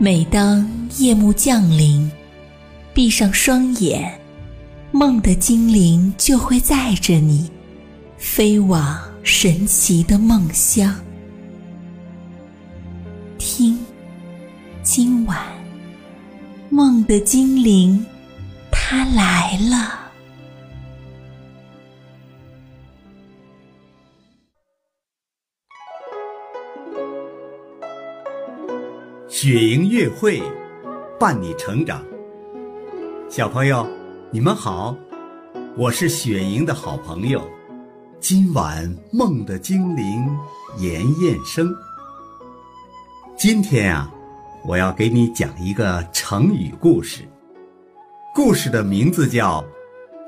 每当夜幕降临，闭上双眼，梦的精灵就会载着你，飞往神奇的梦乡。听，今晚梦的精灵，它来了。雪莹月会，伴你成长。小朋友，你们好，我是雪莹的好朋友。今晚梦的精灵妍妍生。今天啊，我要给你讲一个成语故事。故事的名字叫《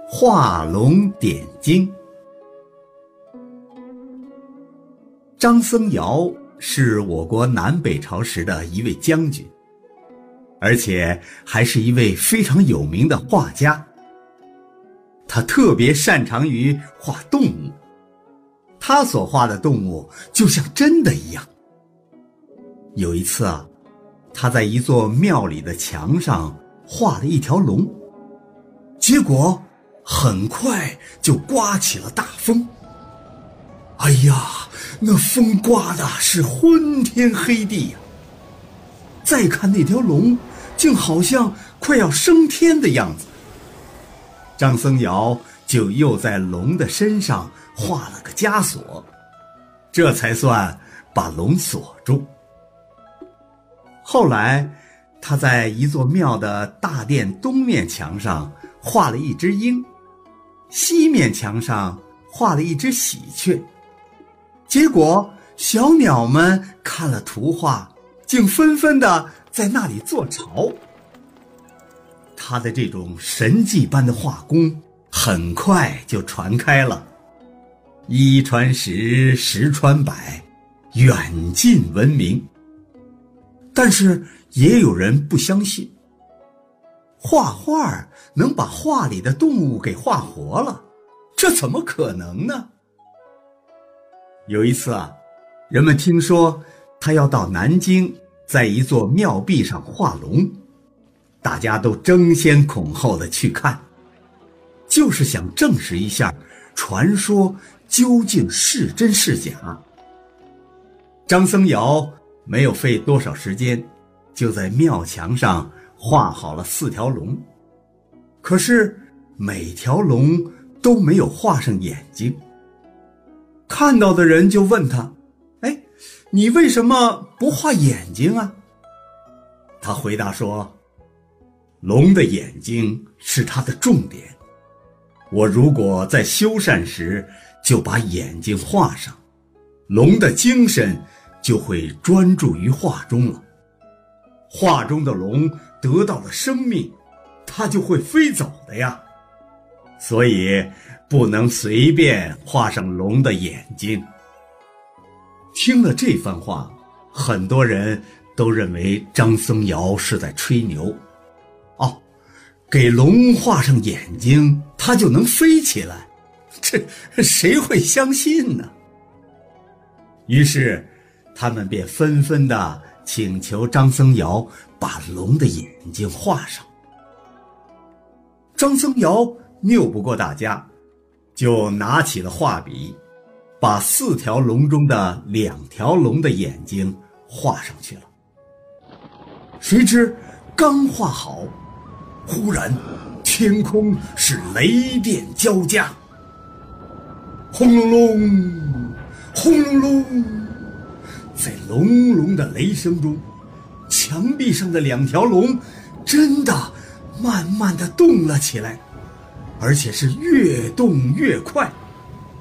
画龙点睛》。张僧繇。是我国南北朝时的一位将军，而且还是一位非常有名的画家。他特别擅长于画动物，他所画的动物就像真的一样。有一次啊，他在一座庙里的墙上画了一条龙，结果很快就刮起了大风。哎呀！那风刮的是昏天黑地呀！再看那条龙，竟好像快要升天的样子。张僧繇就又在龙的身上画了个枷锁，这才算把龙锁住。后来，他在一座庙的大殿东面墙上画了一只鹰，西面墙上画了一只喜鹊。结果，小鸟们看了图画，竟纷纷的在那里做巢。他的这种神迹般的画工，很快就传开了，一传十，十传百，远近闻名。但是也有人不相信，画画能把画里的动物给画活了，这怎么可能呢？有一次啊，人们听说他要到南京，在一座庙壁上画龙，大家都争先恐后的去看，就是想证实一下传说究竟是真是假。张僧繇没有费多少时间，就在庙墙上画好了四条龙，可是每条龙都没有画上眼睛。看到的人就问他：“哎，你为什么不画眼睛啊？”他回答说：“龙的眼睛是它的重点，我如果在修缮时就把眼睛画上，龙的精神就会专注于画中了。画中的龙得到了生命，它就会飞走的呀。所以。”不能随便画上龙的眼睛。听了这番话，很多人都认为张僧繇是在吹牛。哦，给龙画上眼睛，它就能飞起来？这谁会相信呢？于是，他们便纷纷的请求张僧繇把龙的眼睛画上。张僧繇拗不过大家。就拿起了画笔，把四条龙中的两条龙的眼睛画上去了。谁知刚画好，忽然天空是雷电交加，轰隆隆，轰隆隆，在隆隆的雷声中，墙壁上的两条龙真的慢慢的动了起来。而且是越动越快，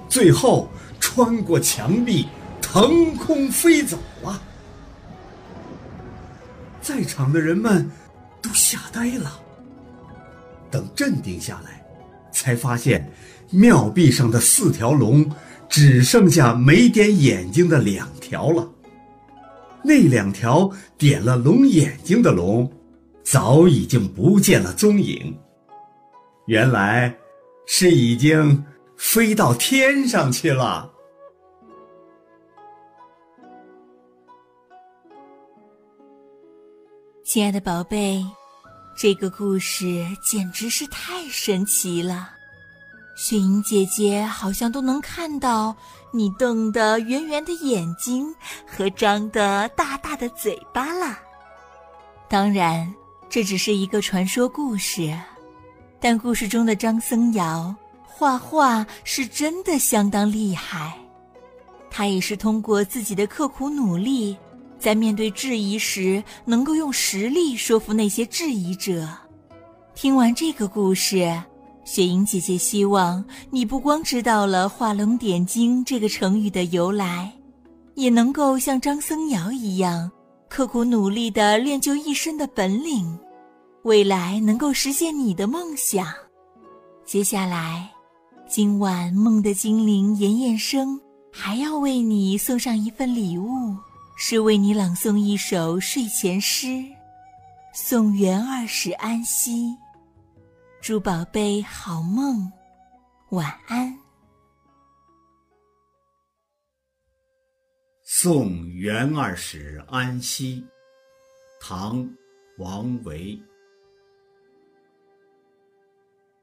最后穿过墙壁，腾空飞走了。在场的人们都吓呆了。等镇定下来，才发现庙壁上的四条龙只剩下没点眼睛的两条了。那两条点了龙眼睛的龙，早已经不见了踪影。原来是已经飞到天上去了。亲爱的宝贝，这个故事简直是太神奇了。雪莹姐姐好像都能看到你瞪得圆圆的眼睛和张得大大的嘴巴了。当然，这只是一个传说故事，但故事中的张僧繇画画是真的相当厉害。他也是通过自己的刻苦努力，在面对质疑时，能够用实力说服那些质疑者。听完这个故事。雪莹姐姐希望你不光知道了“画龙点睛”这个成语的由来，也能够像张僧繇一样，刻苦努力地练就一身的本领，未来能够实现你的梦想。接下来，今晚梦的精灵妍妍生还要为你送上一份礼物，是为你朗诵一首睡前诗，送元二使安西。祝宝贝好梦，晚安。送元二使安西，唐·王维。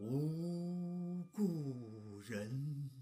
无故人。